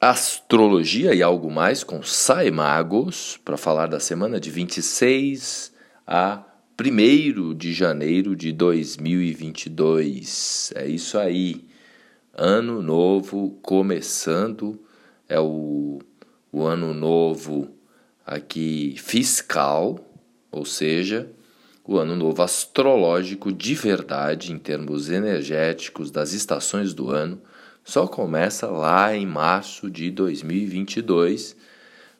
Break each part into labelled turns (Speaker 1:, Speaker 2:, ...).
Speaker 1: astrologia e algo mais com Sai Magos para falar da semana de 26 a 1 de janeiro de 2022. É isso aí. Ano novo começando. É o, o ano novo aqui fiscal, ou seja, o ano novo astrológico de verdade em termos energéticos das estações do ano só começa lá em março de 2022,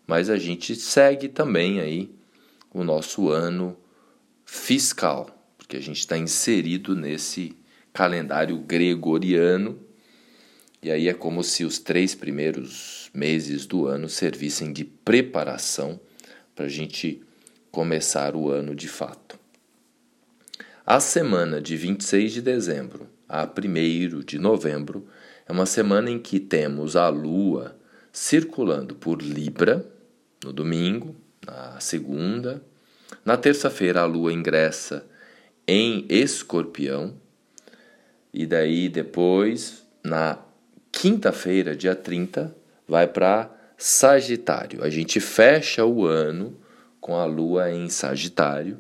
Speaker 1: mas a gente segue também aí o nosso ano fiscal, porque a gente está inserido nesse calendário gregoriano e aí é como se os três primeiros meses do ano servissem de preparação para a gente começar o ano de fato. A semana de 26 de dezembro a 1 de novembro é uma semana em que temos a Lua circulando por Libra no domingo, na segunda. Na terça-feira, a Lua ingressa em Escorpião. E daí depois, na quinta-feira, dia 30, vai para Sagitário. A gente fecha o ano com a Lua em Sagitário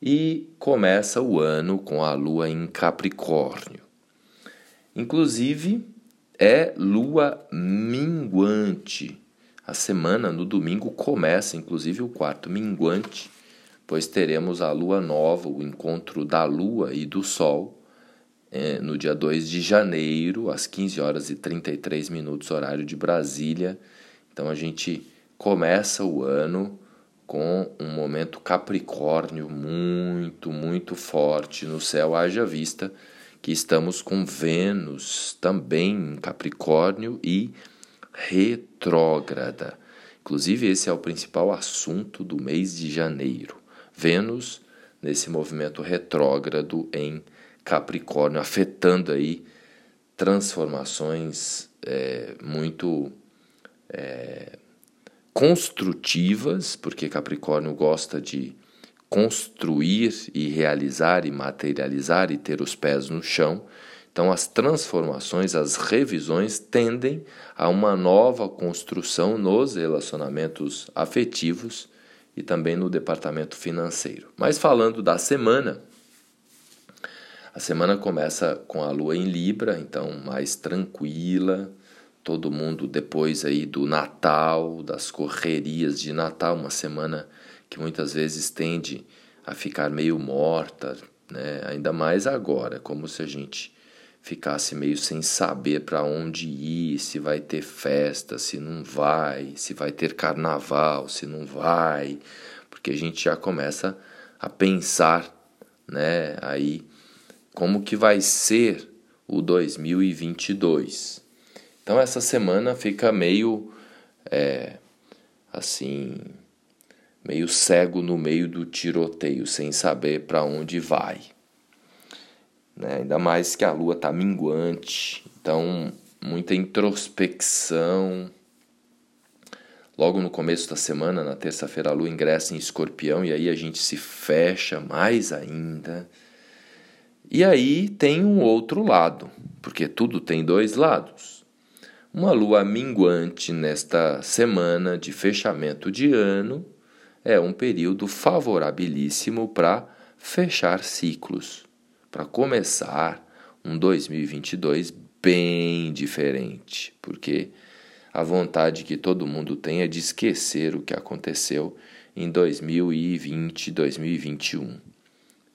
Speaker 1: e começa o ano com a Lua em Capricórnio. Inclusive, é lua minguante. A semana no domingo começa, inclusive, o quarto minguante, pois teremos a lua nova, o encontro da lua e do sol, é, no dia 2 de janeiro, às 15 horas e 33 minutos, horário de Brasília. Então a gente começa o ano com um momento capricórnio muito, muito forte no céu, haja vista que estamos com Vênus também em Capricórnio e retrógrada. Inclusive, esse é o principal assunto do mês de janeiro. Vênus nesse movimento retrógrado em Capricórnio, afetando aí transformações é, muito é, construtivas, porque Capricórnio gosta de construir e realizar e materializar e ter os pés no chão. Então, as transformações, as revisões tendem a uma nova construção nos relacionamentos afetivos e também no departamento financeiro. Mas falando da semana, a semana começa com a lua em Libra, então mais tranquila, todo mundo depois aí do Natal, das correrias de Natal, uma semana que muitas vezes tende a ficar meio morta, né? ainda mais agora, como se a gente ficasse meio sem saber para onde ir, se vai ter festa, se não vai, se vai ter carnaval, se não vai, porque a gente já começa a pensar, né, aí como que vai ser o 2022. Então essa semana fica meio é, assim meio cego no meio do tiroteio, sem saber para onde vai. Né? Ainda mais que a lua está minguante, então muita introspecção. Logo no começo da semana, na terça-feira, a lua ingressa em escorpião e aí a gente se fecha mais ainda. E aí tem um outro lado, porque tudo tem dois lados. Uma lua minguante nesta semana de fechamento de ano é um período favorabilíssimo para fechar ciclos, para começar um 2022 bem diferente, porque a vontade que todo mundo tem é de esquecer o que aconteceu em 2020, 2021.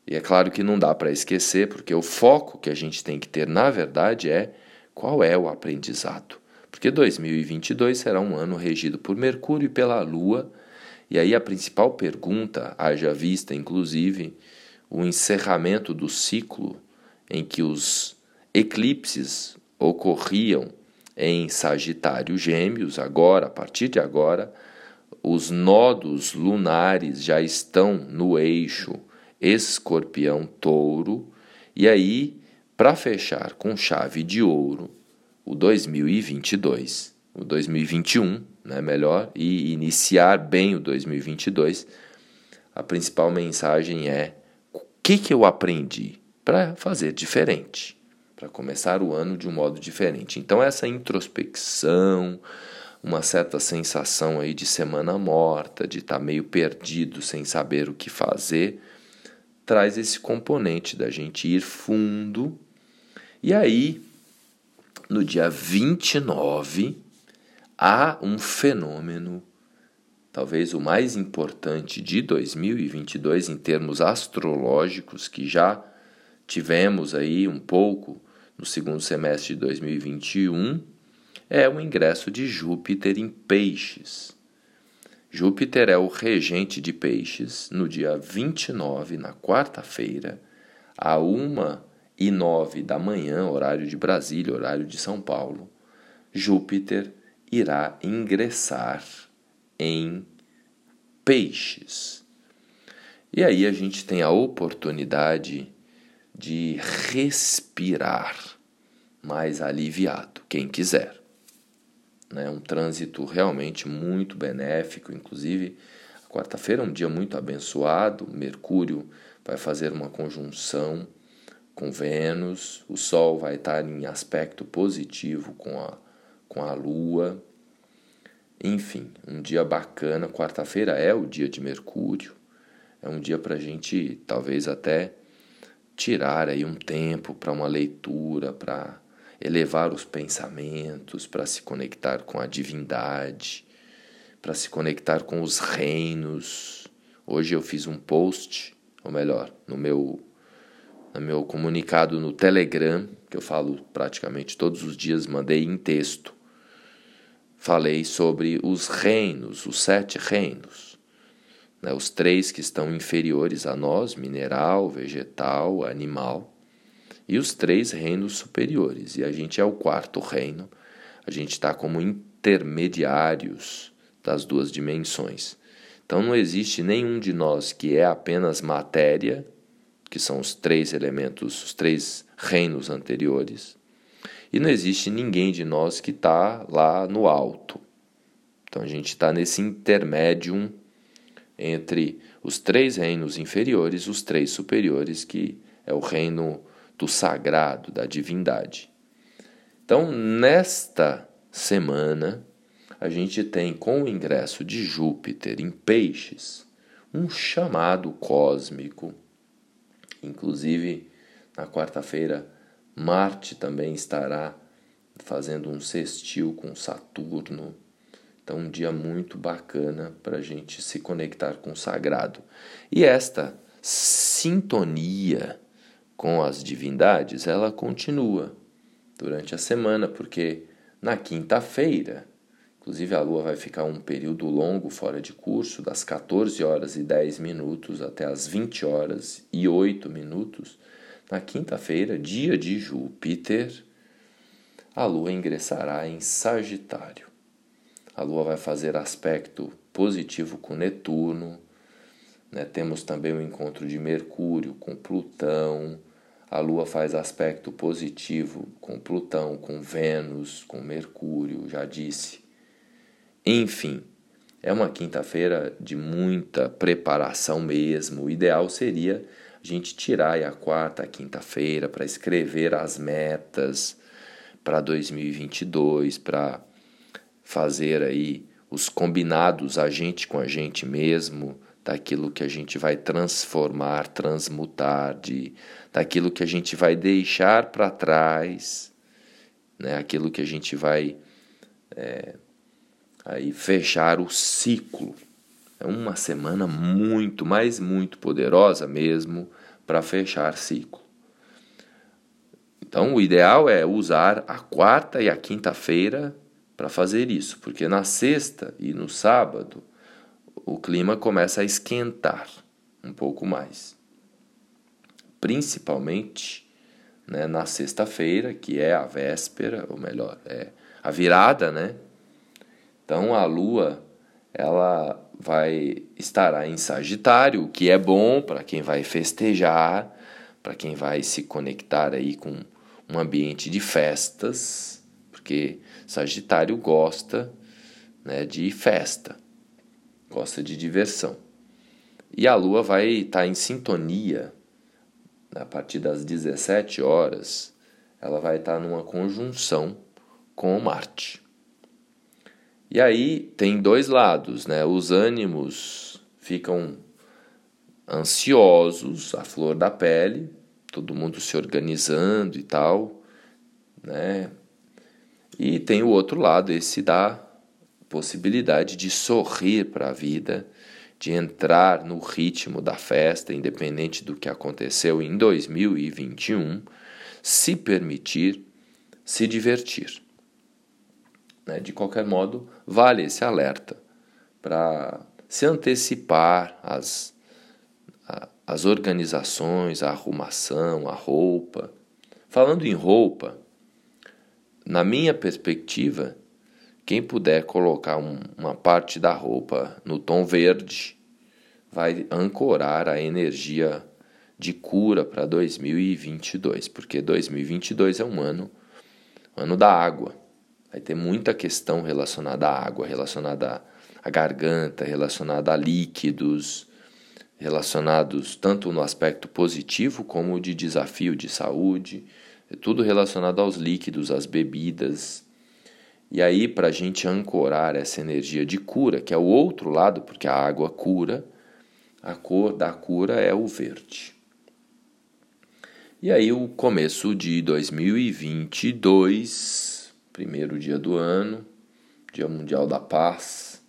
Speaker 1: E é claro que não dá para esquecer, porque o foco que a gente tem que ter, na verdade, é qual é o aprendizado. Porque 2022 será um ano regido por Mercúrio e pela Lua e aí a principal pergunta, haja vista inclusive o encerramento do ciclo em que os eclipses ocorriam em Sagitário Gêmeos, agora, a partir de agora, os nodos lunares já estão no eixo Escorpião-Touro, e aí, para fechar com chave de ouro, o 2022, o 2021 né, melhor e iniciar bem o 2022, a principal mensagem é o que, que eu aprendi para fazer diferente. para começar o ano de um modo diferente. Então essa introspecção, uma certa sensação aí de semana morta, de estar tá meio perdido, sem saber o que fazer, traz esse componente da gente ir fundo. E aí, no dia 29, há um fenômeno, talvez o mais importante de 2022 em termos astrológicos, que já tivemos aí um pouco no segundo semestre de 2021 é o ingresso de Júpiter em Peixes. Júpiter é o regente de Peixes no dia 29, na quarta-feira, a 1 e 9 da manhã, horário de Brasília, horário de São Paulo. Júpiter irá ingressar em Peixes. E aí a gente tem a oportunidade de respirar mais aliviado, quem quiser. Né? Um trânsito realmente muito benéfico, inclusive quarta-feira é um dia muito abençoado, Mercúrio vai fazer uma conjunção com Vênus, o Sol vai estar em aspecto positivo com a, com a Lua. Enfim, um dia bacana. Quarta-feira é o dia de Mercúrio, é um dia para a gente talvez até tirar aí um tempo para uma leitura, para elevar os pensamentos, para se conectar com a divindade, para se conectar com os reinos. Hoje eu fiz um post, ou melhor, no meu no meu comunicado no Telegram, que eu falo praticamente todos os dias, mandei em texto. Falei sobre os reinos, os sete reinos né, os três que estão inferiores a nós, mineral, vegetal, animal, e os três reinos superiores. E a gente é o quarto reino, a gente está como intermediários das duas dimensões. Então não existe nenhum de nós que é apenas matéria, que são os três elementos, os três reinos anteriores, e não existe ninguém de nós que está lá no alto. Então a gente está nesse intermédium entre os três reinos inferiores, os três superiores, que é o reino do sagrado, da divindade. Então, nesta semana, a gente tem com o ingresso de Júpiter em Peixes um chamado cósmico. Inclusive, na quarta-feira, Marte também estará fazendo um sextil com Saturno então, um dia muito bacana para a gente se conectar com o sagrado. E esta sintonia com as divindades, ela continua durante a semana, porque na quinta-feira, inclusive a lua vai ficar um período longo fora de curso, das 14 horas e 10 minutos até as 20 horas e 8 minutos. Na quinta-feira, dia de Júpiter, a lua ingressará em Sagitário a Lua vai fazer aspecto positivo com Netuno. Né? Temos também o encontro de Mercúrio com Plutão. A Lua faz aspecto positivo com Plutão, com Vênus, com Mercúrio, já disse. Enfim, é uma quinta-feira de muita preparação mesmo. O ideal seria a gente tirar a quarta, a quinta-feira para escrever as metas para 2022, para fazer aí os combinados a gente com a gente mesmo, daquilo que a gente vai transformar, transmutar, de, daquilo que a gente vai deixar para trás, né? aquilo que a gente vai é, aí fechar o ciclo. É uma semana muito, mas muito poderosa mesmo para fechar ciclo. Então, o ideal é usar a quarta e a quinta-feira para fazer isso, porque na sexta e no sábado o clima começa a esquentar um pouco mais. Principalmente né, na sexta-feira, que é a véspera, ou melhor, é a virada, né? Então a lua ela vai estará em Sagitário, o que é bom para quem vai festejar, para quem vai se conectar aí com um ambiente de festas, porque Sagitário gosta né, de festa, gosta de diversão. E a Lua vai estar tá em sintonia a partir das 17 horas ela vai estar numa conjunção com Marte. E aí tem dois lados, né? Os ânimos ficam ansiosos, a flor da pele, todo mundo se organizando e tal, né? E tem o outro lado, esse da possibilidade de sorrir para a vida, de entrar no ritmo da festa, independente do que aconteceu em 2021, se permitir se divertir. Né? De qualquer modo, vale esse alerta para se antecipar às, às organizações, a arrumação, a roupa. Falando em roupa, na minha perspectiva, quem puder colocar um, uma parte da roupa no tom verde vai ancorar a energia de cura para 2022, porque 2022 é um ano, ano da água. Vai ter muita questão relacionada à água, relacionada à garganta, relacionada a líquidos, relacionados tanto no aspecto positivo como de desafio de saúde, é tudo relacionado aos líquidos, às bebidas. E aí, para a gente ancorar essa energia de cura, que é o outro lado, porque a água cura, a cor da cura é o verde. E aí, o começo de 2022 primeiro dia do ano, Dia Mundial da Paz,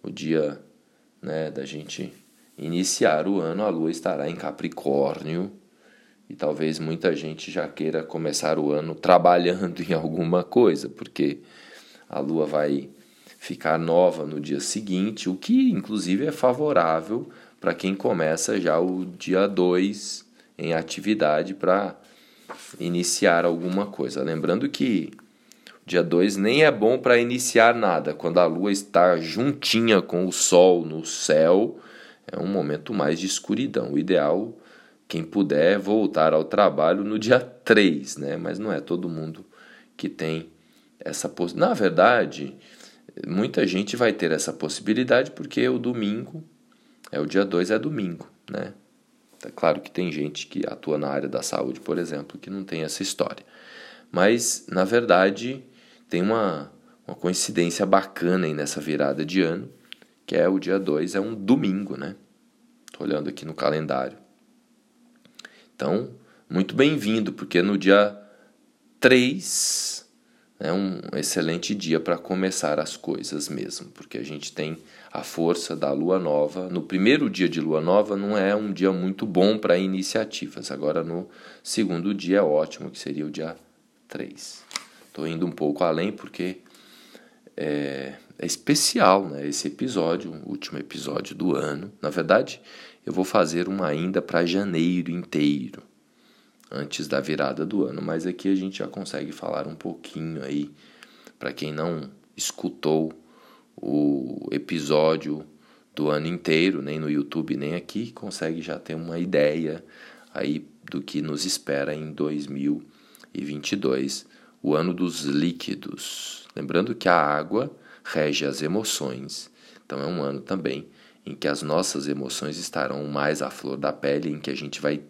Speaker 1: o dia né, da gente iniciar o ano, a lua estará em Capricórnio e talvez muita gente já queira começar o ano trabalhando em alguma coisa, porque a lua vai ficar nova no dia seguinte, o que inclusive é favorável para quem começa já o dia 2 em atividade para iniciar alguma coisa. Lembrando que Dia 2 nem é bom para iniciar nada. Quando a lua está juntinha com o sol no céu, é um momento mais de escuridão. O ideal, quem puder, é voltar ao trabalho no dia 3, né? Mas não é todo mundo que tem essa possibilidade. Na verdade, muita gente vai ter essa possibilidade porque o domingo, é o dia 2 é domingo, né? É claro que tem gente que atua na área da saúde, por exemplo, que não tem essa história. Mas, na verdade, tem uma, uma coincidência bacana aí nessa virada de ano, que é o dia 2, é um domingo, né? Tô olhando aqui no calendário. Então, muito bem-vindo, porque no dia 3 é um excelente dia para começar as coisas mesmo, porque a gente tem a força da lua nova. No primeiro dia de lua nova não é um dia muito bom para iniciativas, agora no segundo dia é ótimo, que seria o dia 3. Estou indo um pouco além porque é, é, especial né, esse episódio, o último episódio do ano. Na verdade, eu vou fazer uma ainda para janeiro inteiro, antes da virada do ano, mas aqui a gente já consegue falar um pouquinho aí, para quem não escutou o episódio do ano inteiro, nem no YouTube, nem aqui, consegue já ter uma ideia aí do que nos espera em 2022 o ano dos líquidos. Lembrando que a água rege as emoções, então é um ano também em que as nossas emoções estarão mais à flor da pele, em que a gente vai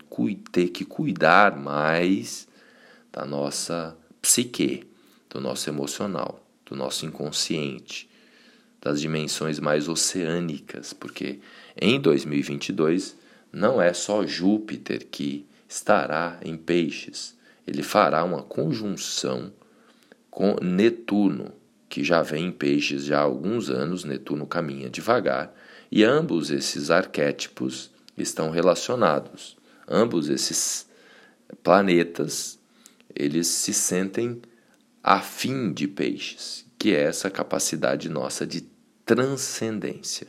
Speaker 1: ter que cuidar mais da nossa psique, do nosso emocional, do nosso inconsciente, das dimensões mais oceânicas, porque em 2022 não é só Júpiter que estará em peixes, ele fará uma conjunção com Netuno, que já vem em peixes já há alguns anos, Netuno caminha devagar, e ambos esses arquétipos estão relacionados. Ambos esses planetas, eles se sentem afim de peixes, que é essa capacidade nossa de transcendência.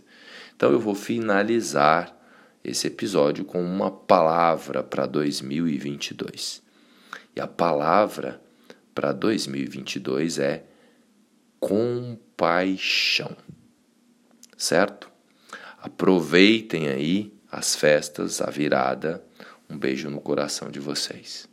Speaker 1: Então eu vou finalizar esse episódio com uma palavra para 2022. E a palavra para 2022 é compaixão. Certo? Aproveitem aí as festas, a virada. Um beijo no coração de vocês.